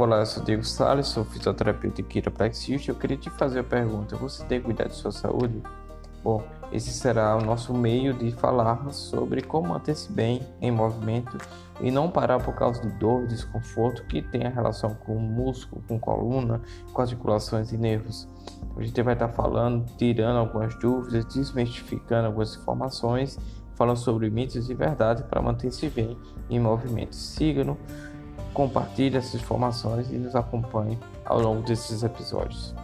Olá, eu sou Diego Salles, sou fisioterapeuta e quiropraxista. Eu queria te fazer a pergunta: você tem cuidado de sua saúde? Bom, esse será o nosso meio de falar sobre como manter-se bem em movimento e não parar por causa de dor, desconforto que tem a relação com o músculo, com coluna, com articulações e nervos. A gente vai estar falando, tirando algumas dúvidas, desmistificando algumas informações, falando sobre mitos e verdades para manter-se bem em movimento. Siga-nos, compartilhe essas informações e nos acompanhe ao longo desses episódios.